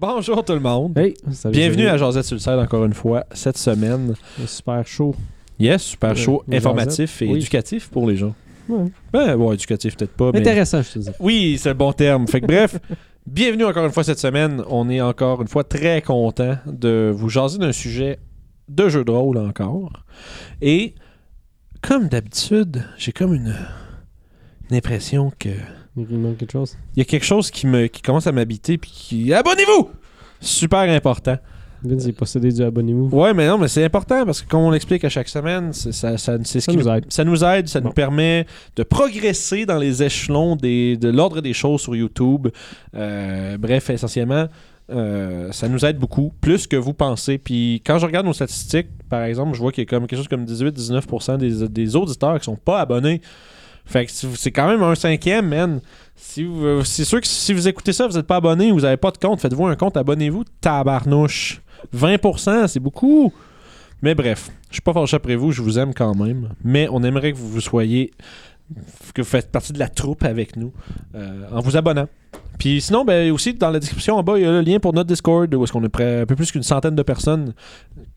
Bonjour tout le monde. Hey, salut, Bienvenue salut. à Josette site encore une fois cette semaine. Super chaud. Yes, super Euh, chaud, informatif et Oui. éducatif pour les gens. Ouais. Ben, bon, éducatif peut-être pas, mais... Intéressant, je te dis. Oui, c'est le bon terme. Fait que bref, bienvenue encore une fois cette semaine. On est encore une fois très content de vous jaser d'un sujet de jeu de rôle encore. Et comme d'habitude, j'ai comme une, une impression que Il manque quelque chose. il y a quelque chose qui me qui commence à m'habiter puis qui abonnez-vous. Super important. Vince est possédé du abonnez-vous. Ouais, mais non, mais c'est important parce que comme on l'explique à chaque semaine, c'est ça, ce Ça qui nous aide. Ça nous aide, ça Bon. nous permet de progresser dans les échelons des, de l'ordre des choses sur YouTube. Euh, bref, essentiellement, euh, ça nous aide beaucoup, plus que vous pensez. Puis quand je regarde nos statistiques, par exemple, je vois qu'il y a comme quelque chose comme 18-19% des, des auditeurs qui sont pas abonnés. Fait que c'est quand même un cinquième, man. Si vous- c'est sûr que si vous écoutez ça, vous n'êtes pas abonné ou vous n'avez pas de compte, faites-vous un compte, abonnez-vous, tabarnouche. 20%, c'est beaucoup. Mais bref, je suis pas fâché après vous, je vous aime quand même. Mais on aimerait que vous, vous soyez, que vous faites partie de la troupe avec nous euh, en vous abonnant. Puis sinon, ben, aussi dans la description en bas, il y a le lien pour notre Discord où est-ce qu'on est près un peu plus qu'une centaine de personnes.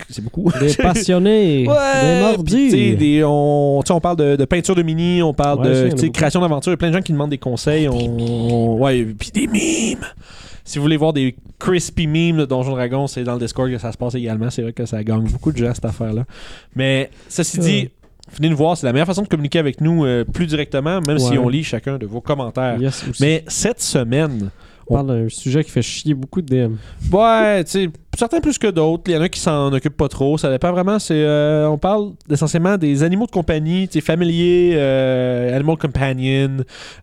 C'est beaucoup. Des passionnés. des Ouais, mordus. des- on, tu sais, on parle de, de peinture de mini, on parle Ouais, de création d'aventure. Il y a plein de gens qui demandent des conseils. On, on- ouais, puis des mimes. Si vous voulez voir des crispy memes de Donjon Dragon, c'est dans le Discord que ça se passe également. C'est vrai que ça gagne beaucoup de gens, cette affaire-là. Mais ceci dit. Venez nous voir. C'est la meilleure façon de communiquer avec nous euh, plus directement, même si on lit chacun de vos commentaires. Yes. Mais cette semaine, on parle d'un sujet qui fait chier beaucoup de DM. Ouais, tu sais, certains plus que d'autres. Il y en a qui s'en occupent pas trop. Ça dépend vraiment. C'est, euh, on parle essentiellement des animaux de compagnie, sais, familiers, euh, animal companion,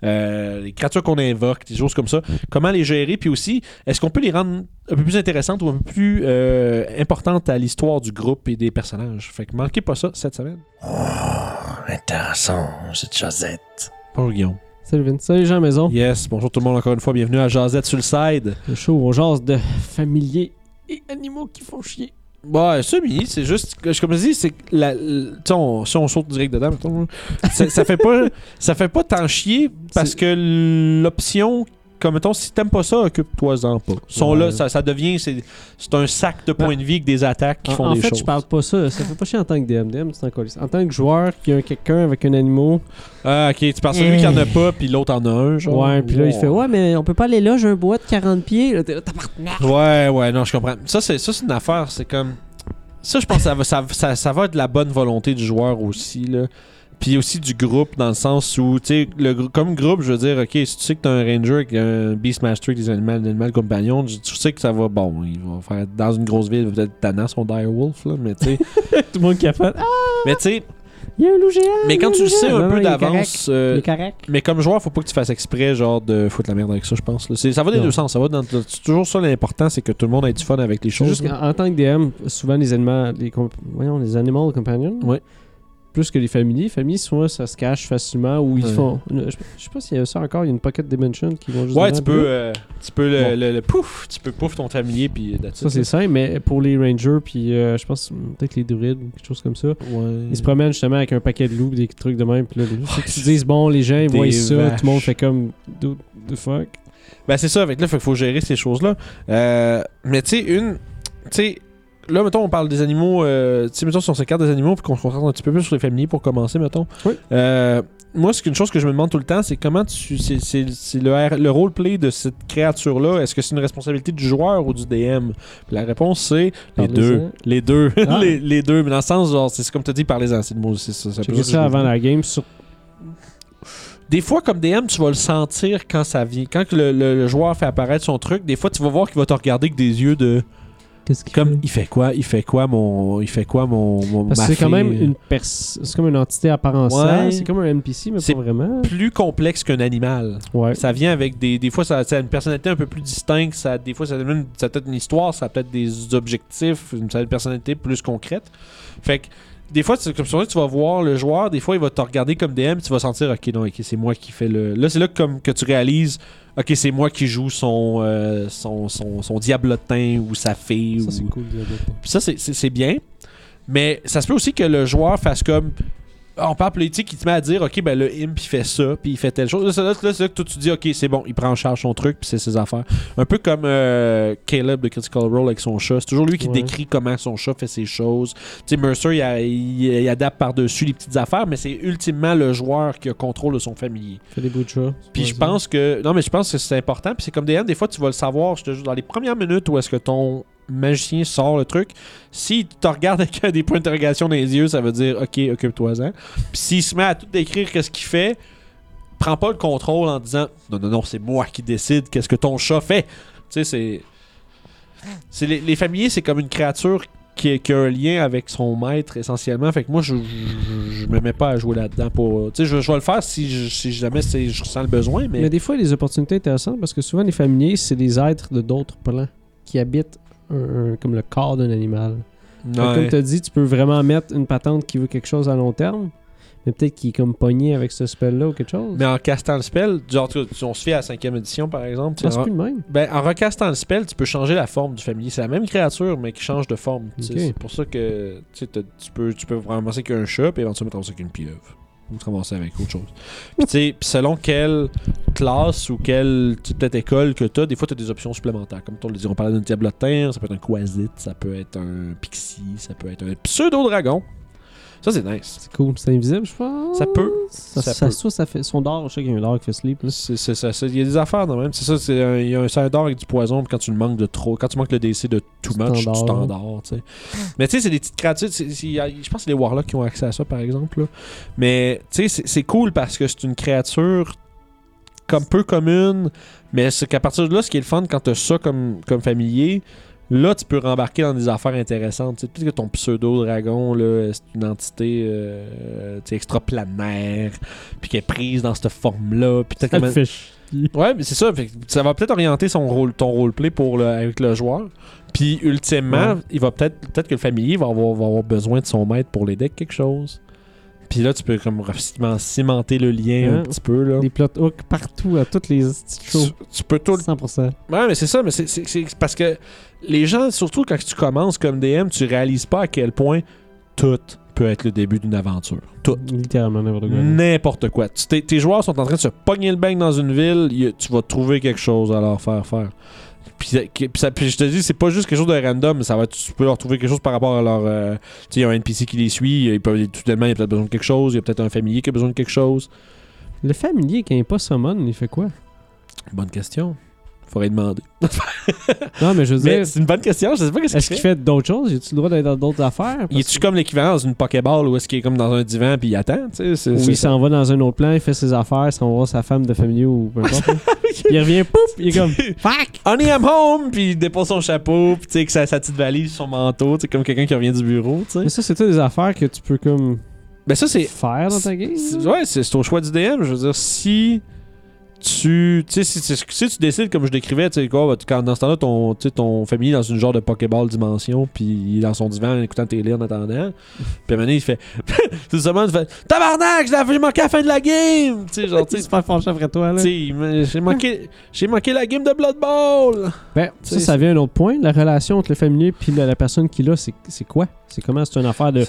euh, les créatures qu'on invoque, des choses comme ça. Comment les gérer, puis aussi, est-ce qu'on peut les rendre un peu plus intéressantes ou un peu plus euh, importantes à l'histoire du groupe et des personnages? Fait que manquez pas ça cette semaine. Intéressant, cette Josette. Bonjour Guillaume. Salut Vince. Salut Jean Maison. Yes, bonjour tout le monde encore une fois. Bienvenue à Jazette sur le side. Le show, on jase de familiers et animaux qui font chier. Semi, c'est juste, que- comme je dis, c'est que la, on- si on saute direct dedans, mettons, ça, ça fait pas, ça fait pas tant chier parce que l'option, comme mettons, si t'aimes pas ça, occupe-toi-en pas. Sont Ouais. là, ça, ça devient, c'est, c'est un sac de points de vie avec des attaques qui En, font en des fait, choses. je parle pas ça. Ça fait pas chier en tant que DM. DM, c'est encore En tant que joueur qui a quelqu'un avec un animal. Ah, ok, tu parles celui qui en a pas, puis l'autre en a un, genre. Ouais, puis là, il fait Ouais, mais on peut pas aller là, j'ai un bois de 40 pieds. Là, t'es là. Ouais, ouais, non, je comprends. Ça, c'est, ça, c'est une affaire, c'est comme. Ça, je pense que ça va, ça, ça, ça va être de la bonne volonté du joueur aussi, là. Puis aussi du groupe, dans le sens où, tu sais, le comme groupe, je veux dire, ok, si tu sais que t'as un ranger un beastmaster des animaux, des animaux compagnons, tu sais que ça va, bon, il va faire dans une grosse ville, peut-être tannant son direwolf, là, mais tu sais. Tout le monde qui a fait Ah, mais tu sais, il y a un loup géant. mais quand tu le sais un Non, peu d'avance, euh, mais comme joueur, faut pas que tu fasses exprès, genre, de foutre la merde avec ça, je pense. Ça va des Non. deux sens, ça va dans. C'est toujours ça l'important, c'est que tout le monde ait du fun avec les choses. juste en tant que DM, souvent les animaux, les, voyons, les animal companions, Ouais. Plus que les familles. Les familles, souvent, ça se cache facilement ou ils Ouais. font. je, je sais pas s'il y a ça encore, il y a une pocket dimension qui vont juste. Ouais, tu peux, là, euh, tu peux le, Bon. le- le pouf, tu peux pouf ton familier puis Ça, c'est là. simple, mais pour les rangers, puis euh, je pense peut-être les druides ou quelque chose comme ça, Ouais. ils se promènent justement avec un paquet de loups, des trucs de même, puis là, Ouais, dises, bon, les gens, ils voient ça, tout le monde fait comme. The fuck? Ben c'est ça, avec là, il faut gérer ces choses-là. Euh, mais tu sais, une, tu sais, là mettons, on parle des animaux, euh, tu sais, mettons, si on s'écarte des animaux puis qu'on se concentre un petit peu plus sur les familiers pour commencer, mettons. Oui. Euh, moi, c'est une chose que je me demande tout le temps, c'est comment tu, c'est, c'est, c'est le, le roleplay de cette créature-là. Est-ce que c'est une responsabilité du joueur ou du DM Puis La réponse c'est les deux, les deux, Ah. les, les deux. Mais dans le sens genre, c'est comme tu dis, parlez-en, c'est le mot, c'est ça. ça ça avant la game sur. Des fois, comme DM, tu vas le sentir quand ça vient. Quand le- le joueur fait apparaître son truc, des fois, tu vas voir qu'il va te regarder avec des yeux de. Qu'est-ce qu'il Comme, fait? il fait quoi Il fait quoi, mon. Il fait quoi, mon. mon Parce ma que c'est quand même une pers... c'est comme une entité à part entière. Ouais. C'est comme un NPC, mais C'est pas vraiment. Plus complexe qu'un animal. Ouais. Ça vient avec des. Des fois, ça, ça a une personnalité un peu plus distincte. Ça, des fois, ça, a une- ça a peut-être une histoire, ça a peut-être des objectifs, une, ça a une personnalité plus concrète. Fait que. Des fois, c'est comme ça, tu vas voir le joueur, des fois, il va te regarder comme DM, tu vas sentir, ok, non, ok, c'est moi qui fais le. Là, c'est là que, comme, que tu réalises, ok, c'est moi qui joue son, euh, son, son, son diablotin ou sa fille. Ça, c'est cool. Diablo. Puis ça, c'est bien. Mais ça se peut aussi que le joueur fasse comme on parle politique, il te met à dire, OK, ben le imp, il fait ça, puis il fait telle chose. Là, c'est là, là, c'est là que toi, tu dis, OK, c'est bon, il prend en charge son truc, puis c'est ses affaires. Un peu comme euh, Caleb de Critical Role avec son chat. C'est toujours lui qui Ouais. décrit comment son chat fait ses choses. Tu sais, Mercer, il, a- il- il adapte par-dessus les petites affaires, mais c'est ultimement le joueur qui a contrôle de son familier. Fais des bouts de chat. Puis je pense que. Non, mais je pense que c'est important. Puis c'est comme DM, des fois, tu vas le savoir. Je te jure, dans les premières minutes où est-ce que ton magicien sort le truc, s'il te regarde avec des points d'interrogation dans les yeux, ça veut dire OK, occupe-toi-en. Puis s'il se met à tout décrire qu'est-ce qu'il fait, prends pas le contrôle en disant Non, non, non, c'est moi qui décide qu'est-ce que ton chat fait. Tu sais, c'est. c'est les, familiers, c'est comme une créature qui, a un lien avec son maître essentiellement. Fait que moi, je, je, me mets pas à jouer là-dedans pour. Tu sais, je, vais le faire si, je- si jamais je ressens le besoin, mais. Mais des fois, il y a des opportunités intéressantes parce que souvent, les familiers, c'est des êtres de d'autres plans qui habitent un- un- comme le corps d'un animal. Ouais. Comme tu as dit, tu peux vraiment mettre une patente qui veut quelque chose à long terme, mais peut-être qu'il est comme pogné avec ce spell-là ou quelque chose. Mais en castant le spell, genre, on se fait à la cinquième édition par exemple. se en, plus de même. ben, en recastant le spell, tu peux changer la forme du familier. C'est la même créature, mais qui change de forme. C'est pour ça que tu peux, tu peux ramasser qu'un chat, puis éventuellement ramasser qu'une pieuvre. Ou te ramasser avec autre chose. Puis tu selon quelle classe ou quelle peut-être école que tu as, des fois tu as des options supplémentaires. Comme on le dit, on parlait d'un diablotin, ça peut être un quasit, ça peut être un pixie, ça peut être un pseudo-dragon. Ça c'est nice. C'est cool. C'est invisible, je pense. Ça peut. Ça, Ça ça, peut. trouve, ça fait son d'or. Je sais qu'il y a un d'or qui fait sleep. là. C'est c'est ça. c'est- Il y a des affaires dans même. C'est ça. c'est un- Il y a un serre d'or avec du poison. puis Quand tu le manques de trop, quand tu manques le DC de too Tu much, tu t'endors. t'endors. tu sais. Mais tu sais, c'est des petites créatures. c'est- c'est- il y a- Je pense que c'est les Warlocks qui ont accès à ça, par exemple. là. Mais tu sais, c'est- c'est cool parce que c'est une créature comme peu commune. Mais c'est qu'à partir de là, ce qui est le fun quand tu as ça comme, comme familier. Là, tu peux rembarquer dans des affaires intéressantes. Tu sais, Peut-être que ton pseudo-dragon, c'est une entité euh, extraplanaire, puis qui est prise dans cette forme-là. Puis. Ouais, mais c'est ça. Fait ça va peut-être orienter son rôle, ton roleplay pour le- avec le joueur. Puis ultimement, Ouais. il va peut-être peut-être que le familier va avoir, va avoir besoin de son maître pour l'aider avec quelque chose. Puis là, tu peux comme ciment- cimenter le lien un Ouais. petit peu là. Des plot hooks partout, à toutes les petites Tu, choses. tu peux tout le 100%. Ouais, mais c'est ça, mais c'est- parce que les gens, surtout quand tu commences comme DM, tu réalises pas à quel point tout peut être le début d'une aventure. Tout. Littéralement n'importe quoi. N'importe quoi. Tu- tes, tes joueurs sont en train de se pogner le bang dans une ville, y tu vas trouver quelque chose à leur faire faire. Puis, ça- puis ça- je te dis, c'est pas juste quelque chose de random, ça va tu peux leur trouver quelque chose par rapport à leur. euh, tu sais, il y a un NPC qui les suit, ils peuvent, tout il a peut-être besoin de quelque chose, il y a peut-être un familier qui a besoin de quelque chose. Le familier, il n'est pas summon, il fait quoi? Bonne question. Faudrait demander. Non, mais je veux Mais dire, c'est une bonne question, je sais pas qu'est-ce est-ce qu'il fait. d'autres choses? As-tu le droit d'être dans d'autres affaires? Il est-tu comme l'équivalent dans une Pokéball où est-ce qu'il est comme dans un divan puis il attend, tu sais? Ou il s'en va dans un autre plan, il fait ses affaires, il s'en va voir sa femme de famille ou peu importe. il revient, pouf, il est comme Fuck Honey, I'm home! Puis il dépose son chapeau, puis tu sais, que sa, sa petite valise, son manteau, tu comme quelqu'un qui revient du bureau, tu sais. Mais ça, c'est des affaires que tu peux comme Ben ça, c'est. faire dans ta game. Ouais, c'est c'est au choix du DM. Je veux dire, si tu. Tu sais, si, si- si tu décides, comme je décrivais, tu sais, quoi, quand, dans ce temps-là, ton, tu sais, ton familier est dans une genre de Pokéball dimension, puis il est dans son divan en écoutant tes livres en attendant. Puis à un moment donné, il fait. tout simplement, il fait Tabarnak, j'ai manqué la fin de la game! Tu sais, genre, tu fait fâcher après toi. tu Là. J'ai manqué, j'ai manqué la game de Blood Bowl! Ben, ça, sais, ça vient à un autre point. La relation entre le familier et la, la personne qui l'a, c'est c'est quoi? C'est comment? C'est une affaire de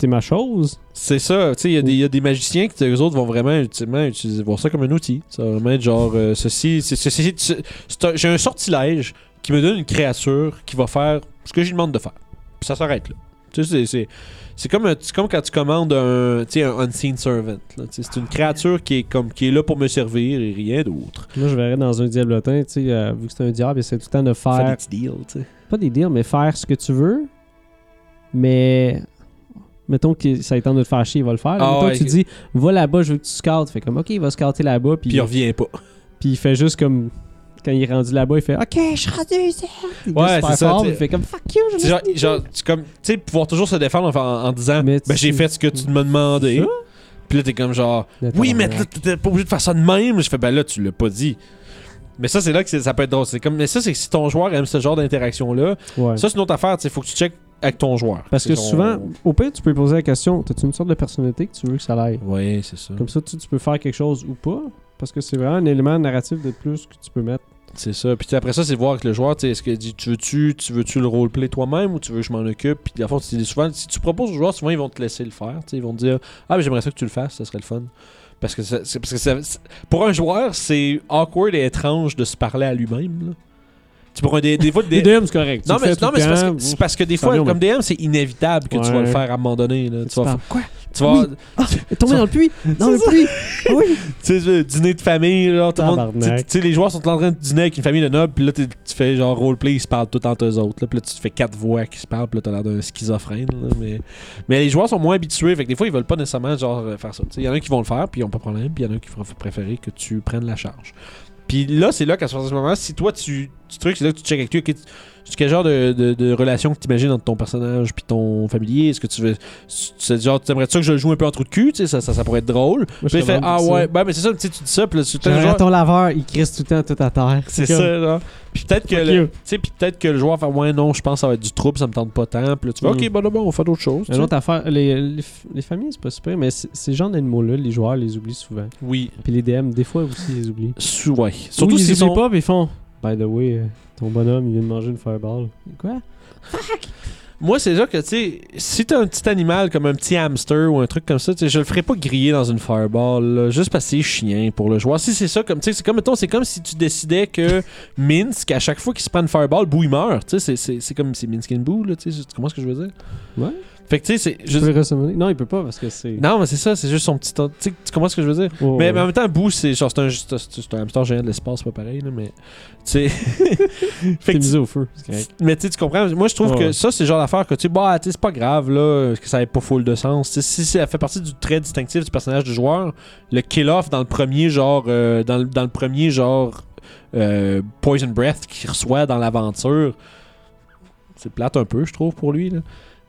t'es ma chose C'est ça, tu sais, il y, a des- il y a des magiciens qui, eux autres, vont vraiment ultimement utiliser, voir ça comme un outil. Ça va vraiment être genre, euh, ceci, un- j'ai un sortilège qui me donne une créature qui va faire ce que je lui demande de faire. Puis ça s'arrête là. Tu sais, c'est- c'est- comme, quand tu commandes un, tu sais, un unseen servant. C'est une créature qui est, comme, qui est là pour me servir et rien d'autre. Moi, je verrais dans un diablotin, tu sais, euh, vu que c'est un diable, c'est tout le temps de Faire faire, des petits deals, pas des deals, mais faire ce que tu veux. Mais mettons que ça étend de te faire chier, il va le faire. là. Ah mettons ouais, que tu dis, va là-bas, je veux que tu scoutes. Fait comme, ok, il va scouter là-bas, puis Puis il revient pas. puis il fait juste comme. Quand il est rendu là-bas, il fait Ok, je suis rendu ici. Il Ouais, super c'est ça, fort, t'sais. Il fait comme Fuck you, je C'est genre, me suis dit genre, tu comme, tu sais, pouvoir toujours se défendre en, en- en disant, Mais ben, j'ai tu- fait ce que tu m'as demandé. Ça? Puis là, t'es comme genre, oui, mais là, t'es pas obligé de faire ça de même. Je fais, ben là, tu l'as pas dit. Mais ça, c'est là que c'est- ça peut être drôle. C'est comme, mais ça, c'est que si ton joueur aime ce genre d'interaction-là, Ouais. ça, c'est une autre affaire. Il faut que tu checkes avec ton joueur. Parce que son- souvent, au pire, tu peux poser la question T'as-tu une sorte de personnalité que tu veux que ça aille Oui, c'est ça. Comme ça, tu, tu peux faire quelque chose ou pas. Parce que c'est vraiment un élément narratif de plus que tu peux mettre. C'est ça. Puis tu après ça, c'est voir avec le joueur, tu est-ce que dit, tu veux-tu tu veux-tu le roleplay toi-même ou tu veux que je m'en occupe? Puis fond, c'est souvent, si tu proposes aux joueurs, souvent ils vont te laisser le faire. tu Ils vont te dire Ah, mais j'aimerais ça que tu le fasses, ça serait le fun. Parce que, ça- c'est- parce que ça- c'est- pour un joueur, c'est awkward et étrange de se parler à lui-même. Tu sais, pour un des, des fois, des- DM, c'est correct. non, mais, non, mais c'est parce, que, c'est parce que des fois, comme DM, c'est inévitable que tu vas le faire à un moment donné. là. Tu Tu vas. Quoi? tu vas. T'es tombé dans le puits Dans le puits Ah oui tu sais, dîner de famille, là, tout le monde, Tabarnak. tu sais, les joueurs sont en train de dîner avec une famille de nobles, puis là, tu fais genre roleplay, ils se parlent tout entre eux autres, là, puis là, tu fais quatre voix qui se parlent, puis là, t'as l'air d'un schizophrène, là, mais... mais les joueurs sont moins habitués, fait que des fois, ils veulent pas nécessairement, genre, euh, faire ça. Il y en a qui vont le faire, puis ils ont pas de problème, puis il y en a qui vont préférer que tu prennes la charge. Puis là, c'est là qu'à ce moment si toi, tu, tu trucs, c'est là que tu check avec lui, ok, tu- c'est quel genre de, de, de relation que tu imagines entre ton personnage puis ton familier? Est-ce que tu veux. C'est genre, tu aimerais ça que je le joue un peu entre de cul Tu sais, ça, ça, ça pourrait être drôle. Moi, Puis il fait Ah ouais, ben, mais c'est ça, tu dis ça, puis là, tu genre- ton laveur, il crisse tout le temps tout à terre. C'est comme- ça, là. Puis peut-être que, le, peut-être que le joueur fait Ouais, non, je pense que ça va être du trouble, ça me tente pas tant. Puis là, tu fais Mm. Ok, bon, bon, on fait d'autres choses. tu Une sais. autre affaire, les, les, f- les familles, c'est pas super, mais ces genres d'animaux-là, les joueurs les oublient souvent. Oui. Puis les DM, des fois aussi, ils les oublient. Sou- ouais. Surtout s'ils oublient sont. pas, puis ils font By the way, euh, ton bonhomme, il vient de manger une fireball. Quoi? Moi, c'est là que, tu sais, si t'as un petit animal comme un petit hamster ou un truc comme ça, tu sais, je le ferais pas griller dans une fireball, là, juste parce que c'est chien pour le joueur. Si c'est ça, comme, tu sais, c'est comme, mettons, c'est comme si tu décidais que Minsk, à chaque fois qu'il se prend une fireball, Boo, il meurt. Tu sais, c'est- c'est c'est comme, c'est Minsk and Boo, là, tu sais, tu comprends ce que je veux dire? Ouais. Fait que, tu sais, c'est. Ressummonner? Non, il peut pas parce que c'est. Non, mais c'est ça, c'est juste son petit. Tu sais, tu comprends ce que je veux dire? Oh, mais, ouais. mais en même temps, Boo, c'est genre, c'est un, c'est un- c'est un hamster géant de l'espace, pas pareil, là, mais. Tu sais. fait T'es que misé au feu. mais tu sais, tu comprends? Moi, je trouve que ça, c'est le genre d'affaire que tu sais, bah, tu sais, c'est pas grave, là, que ça ait pas full de sens. Si ça fait partie du trait distinctif du personnage du joueur, le kill-off dans le premier, genre, euh, dans, le, dans le premier, genre, euh, Poison Breath qu'il reçoit dans l'aventure, c'est plate un peu, je trouve, pour lui, là.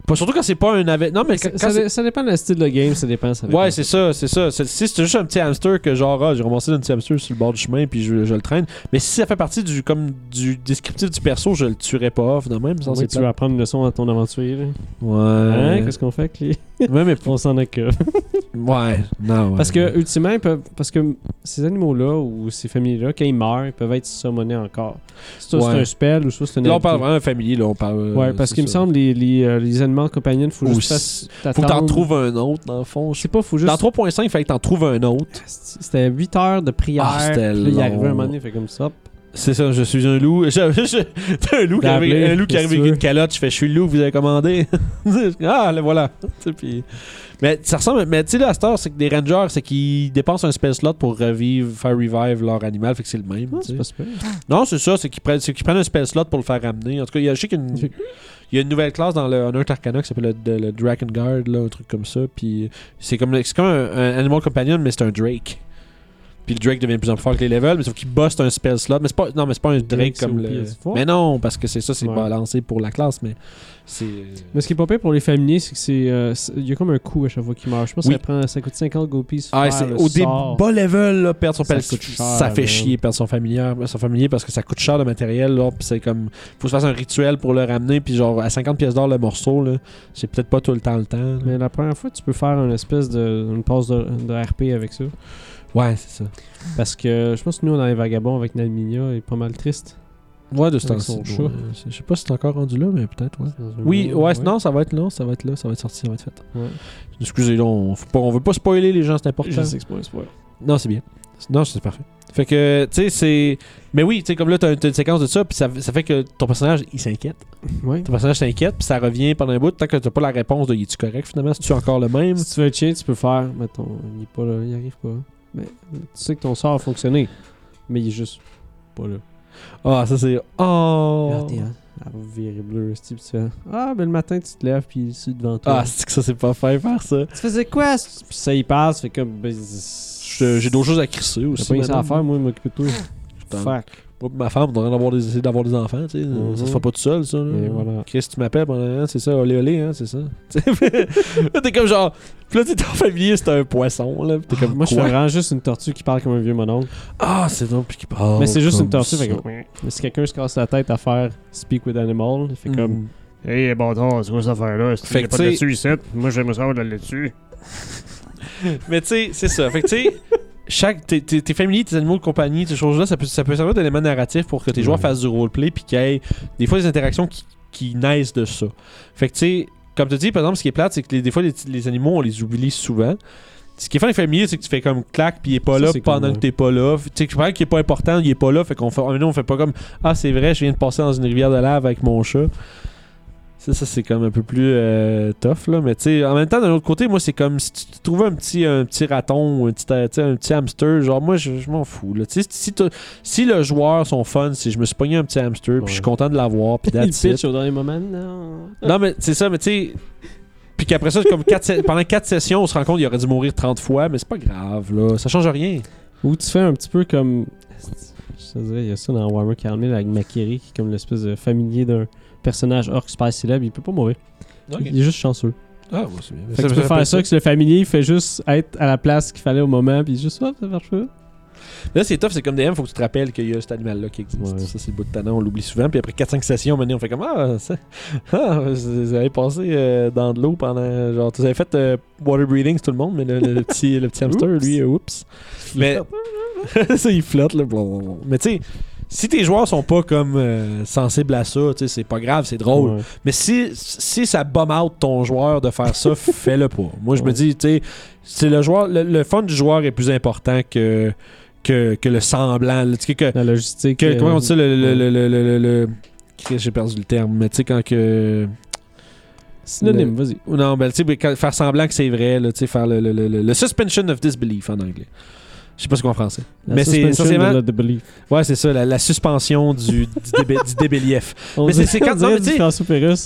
Pas, surtout quand c'est pas un avec. Non, mais quand, Ça, quand ça, dépend de style de game, ça dépend. Ça dépend. Ouais, c'est ça, c'est ça. C'est- Si c'est juste un petit hamster que genre, ah, j'ai ramassé un petit hamster sur le bord du chemin puis je, je le traîne. Mais si ça fait partie du comme du descriptif du perso, je le tuerais pas off de même. Ça, Oui, tu veux apprendre une leçon à ton aventurier. là. Ouais. Hein? Qu'est-ce qu'on fait avec les. Ouais, mais On s'en occupe. Ouais, non. ouais. Parce que, ultimement, ils peuvent- parce que ces animaux-là ou ces familles-là, quand ils meurent, ils peuvent être summonés encore. Soit Ouais. c'est un spell ou soit c'est un Là, on parle vraiment de familier, là, on parle. euh, Ouais, parce qu'il me semble les, les, euh, les animaux compagnons, faut Ou juste Faut que t'en trouves un autre, dans le fond. Je sais pas, faut juste. Dans 3.5, il fallait que t'en trouves un autre. C'était 8 heures de prière. Ah, c'était là, il long. arrivait un moment donné, il fait comme ça. C'est ça, je suis un loup. Je- je- T'as un loup qui arrive, D'appeler, un loup qui qu'est-ce arrive que avec une calotte. Je fais, je suis le loup vous avez commandé. ah, le voilà. Puis- Mais ça ressemble. Mais tu sais, cette heure, c'est que des rangers, c'est qu'ils dépensent un spell slot pour revivre, faire revive leur animal. Fait que c'est le même. Ah, pas super. Non, c'est ça, c'est qu'ils prennent, qu'ils prennent un spell slot pour le faire ramener. En tout cas, il y a, je sais qu'il y a une, il y a une nouvelle classe dans le Honor Arcana qui s'appelle le, le Dragon Guard, là, un truc comme ça. Puis c'est comme, c'est comme un, un Animal Companion, mais c'est un Drake. Puis le Drake devient de plus en plus fort avec les levels, mais sauf qu'il buste un spell slot. Mais c'est pas, non, mais c'est pas un Drake comme le. Mais non, parce que c'est ça, c'est Ouais. balancé pour la classe, mais c'est. Mais ce qui est pas pire pour les familiers, c'est que c'est. euh, c'est- Il y a comme un coup à chaque fois qu'il meurt. Je pense Oui. que ça, prend, ça coûte 50 gopies. Ah, c'est au sort. bas level, là, perdre son Ça coûte cher, ça fait chier perdre son familier, son familier parce que ça coûte cher le matériel, là, puis c'est comme faut se faire un rituel pour le ramener, puis genre à 50 pièces d'or le morceau, là, c'est peut-être pas tout le temps le temps. là. Mais la première fois, tu peux faire une espèce de. une passe de, de RP avec ça. Ouais, c'est ça. Parce que je pense que nous, dans les vagabonds avec Nalminia, est pas mal triste. Ouais, de ce chat. ouais. Je sais pas si c'est encore rendu là, mais peut-être, ouais. Oui, ouais, non, ça va être là, ça va être là, ça va être sorti, ça va être fait. Ouais. Excusez, là, on, faut pas- on veut pas spoiler les gens, c'est important. Je sais que c'est pas un spoil. Non, c'est bien. Non, c'est parfait. Fait que, tu sais, c'est. Mais oui, tu sais, comme là, t'as t'as une séquence de ça, puis ça, ça fait que ton personnage, il s'inquiète. Ouais. Ton personnage s'inquiète, puis ça revient pendant un bout, tant que t'as pas la réponse de est-tu correct finalement, si tu encore le même? Si tu veux être chien, tu peux faire. Mettons, il est pas là, il arrive pas. Mais tu sais que ton sort a fonctionné. Mais il est juste pas là. Ah, ça c'est. Oh! Ah, Elle va virer bleu. Tu fais Ah, ben le matin, tu te lèves, puis c'est devant toi. Ah, c'est que ça c'est pas fait faire ça. tu faisais quoi? Puis ça, il passe, fait comme. Ben, J'ai d'autres choses à crisser J'ai aussi. pas rien ça à faire, moi, m'occuper de toi. Fuck. Moi ma femme, on devrait avoir des, essayer d'avoir des enfants, tu sais. Mhm. Ça se fait pas tout seul, ça. Là. Et voilà. Chris, tu m'appelles, ben, hein, c'est ça, olé olé, hein, c'est ça. T'es comme genre. Puis là, t'es ton familier, c'est un poisson, là. T'es comme. Moi, je quoi? vraiment juste une tortue qui parle comme un vieux mononcle. Ah, c'est donc, puis qui parle. mais c'est juste une tortue, ça. fait que. Mais si quelqu'un se casse la tête à faire Speak with Animal, il fait comme. Mhm. Hey, bâtard, c'est quoi cette affaire-là? Fait Fait que pas de tu laitue ici? Moi, j'aimerais savoir de la laitue. Mais tu sais, c'est ça. Fait que tu sais, chaque tes, tes, tes familles, tes animaux de compagnie, ces choses-là, ça peut, ça peut servir d'élément narratif pour que tes joueurs fassent du roleplay puis qu'il y ait des fois des interactions qui, qui naissent de ça. Fait que tu sais, comme tu dis, par exemple, ce qui est plate, c'est que les- des fois les, les animaux, on les oublie souvent. Ce qui est fun avec familier, c'est que tu fais comme clac, puis il est pas Ça, là pendant cool, que t'es pas là. Tu sais, je crois qu'il est pas important, il est pas là, fait qu'on fait, nous, on fait pas comme Ah, c'est vrai, je viens de passer dans une rivière de lave avec mon chat. Ça, ça c'est comme un peu plus euh, tough, là. Mais tu sais, en même temps, d'un autre côté, moi, c'est comme si tu trouvais un petit, un petit raton ou un petit, euh, un petit hamster. Genre, moi, je, je m'en fous, là. Tu sais, si, si le joueur, son fun, si je me suis pogné un petit hamster, puis je suis content de l'avoir, puis Il pitch au dernier moment. Non? Non, mais c'est ça, mais tu sais. Puis qu'après ça, comme quatre pendant 4 sessions, on se rend compte qu'il aurait dû mourir 30 fois, mais c'est pas grave, là. Ça change rien. Ou tu fais un petit peu comme. Je te dirais, il y a ça dans Warhammer 40 000 avec Makiri, qui est comme l'espèce de familier d'un personnage orc super célèbre. Il peut pas mourir. Il est juste chanceux. Ah, c'est bien. Fait que tu peux faire ça, que le familier il fait juste être à la place qu'il fallait au moment, puis juste, hop, ça marche pas. Là, c'est tough, c'est comme DM, faut que tu te rappelles qu'il y a cet animal-là qui existe. Ouais. Ça, c'est le bout de talent, on l'oublie souvent. Puis après 4-5 sessions, on fait comme Ah, ça, ah vous avez passé euh, dans de l'eau pendant. Genre, vous avez fait euh, water breathing, tout le monde, mais le, petit, le petit hamster, Oups. lui, euh, oups. Mais ça, il flotte, là. Mais tu sais, si tes joueurs sont pas comme euh, sensibles à ça, c'est pas grave, c'est drôle. Ouais. Mais si, si ça bombe out ton joueur de faire ça, fais-le pas. Moi, je me Ouais. dis, tu c'est le joueur, le, le fun du joueur est plus important que, que, que le semblant. que, La logistique. que- euh, comment on dit ça, le. le, ouais. le, J'ai perdu le terme, mais tu sais, quand que. Synonyme, vas-y. Non, ben, tu sais, quand- faire semblant que c'est vrai, là, tu sais, faire le, le- le suspension of disbelief en anglais. Je sais pas ce qu'on en français. La mais c'est essentiellement. Ouais, c'est ça, la, la suspension du, du, débé- du débélief. Mais c'est- quand- non, mais tu.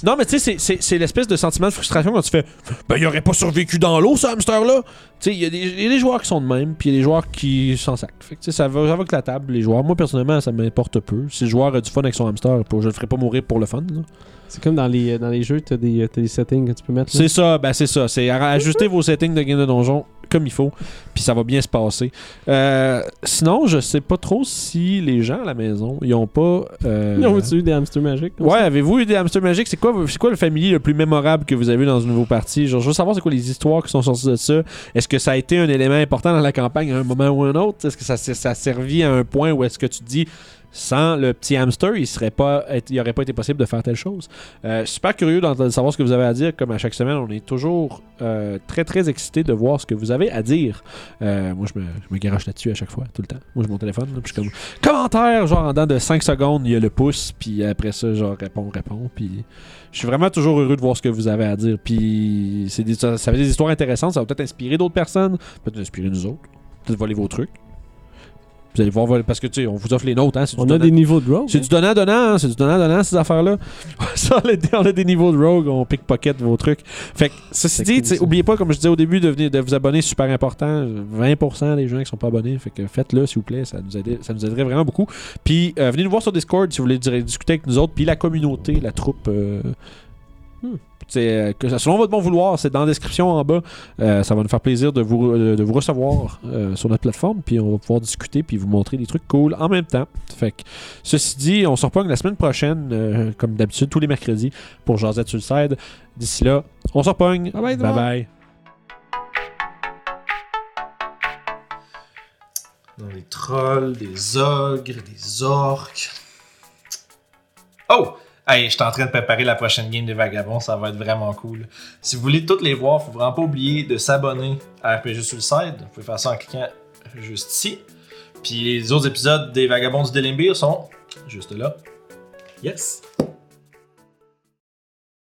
Non, mais tu sais, c'est- l'espèce de sentiment de frustration quand tu fais Ben, il aurait pas survécu dans l'eau, ce hamster-là. Tu sais, il y, a des- il y a des joueurs qui sont de même, puis il y a des joueurs qui s'en sacrent. Fait que, tu sais, ça va, ça va avec la table, les joueurs. Moi, personnellement, ça m'importe peu. Si le joueur a du fun avec son hamster, je le ferai pas mourir pour le fun. là. C'est comme dans les, dans les jeux, t'as des, t'as des settings que tu peux mettre. C'est ça, ben c'est ça. C'est ajuster vos settings de game de donjon comme il faut, puis ça va bien se passer. Euh, sinon, je sais pas trop si les gens à la maison, ils ont pas. euh, Ils ont eu des hamsters magiques. Ouais, avez-vous eu des hamsters magiques? C'est quoi, c'est quoi le familier le plus mémorable que vous avez eu dans une nouvelle partie? Genre, je veux savoir c'est quoi les histoires qui sont sorties de ça. Est-ce que ça a été un élément important dans la campagne à un moment ou un autre? Est-ce que ça, ça a servi à un point où est-ce que tu te dis sans le petit hamster, il serait pas, il aurait pas été possible de faire telle chose? Euh, super curieux de savoir ce que vous avez à dire. Comme à chaque semaine, on est toujours euh, très très excité de voir ce que vous avez à dire. Euh, moi, je me, je là-dessus à chaque fois, tout le temps. Moi, j'ai mon téléphone, puis je comme commentaire, genre en dedans de 5 secondes, il y a le pouce, puis après ça, genre réponds, réponds, puis je suis vraiment toujours heureux de voir ce que vous avez à dire. Puis c'est ça, ça fait des histoires intéressantes, ça va peut-être inspirer d'autres personnes, peut-être inspirer nous autres, peut-être voler vos trucs. Vous allez voir, parce que tu sais, on vous offre les nôtres, hein, On a donnant- des niveaux de rogue. c'est du donnant-donnant, hein, c'est du donnant-donnant ces affaires-là. ça, on a, des, niveaux de rogue, on pickpocket vos trucs. Fait que, ceci dit, cool, ça. oubliez pas, comme je disais au début, de, venir, de vous abonner, c'est super important. 20% des gens qui sont pas abonnés, fait que faites-le s'il vous plaît, ça nous, aider- ça nous aiderait vraiment beaucoup. Puis euh, venez nous voir sur Discord si vous voulez discuter avec nous autres, puis la communauté, la troupe. euh, Hmm. c'est, euh, que, selon votre bon vouloir, c'est dans la description en bas. Euh, ça va nous faire plaisir de vous, euh, de vous recevoir euh, sur notre plateforme. Puis on va pouvoir discuter puis vous montrer des trucs cool en même temps. Fait que, ceci dit, on se reprend la semaine prochaine, euh, comme d'habitude, tous les mercredis pour le side. D'ici là, on se repogne. Bye bye, bye. bye. Dans des trolls, des ogres, des orques. Oh! Hey, je suis en train de préparer la prochaine game des Vagabonds, ça va être vraiment cool. Si vous voulez toutes les voir, faut vraiment pas oublier de s'abonner à RPG site. Vous pouvez faire ça en cliquant juste ici. Puis les autres épisodes des Vagabonds du Delimbir sont juste là. Yes!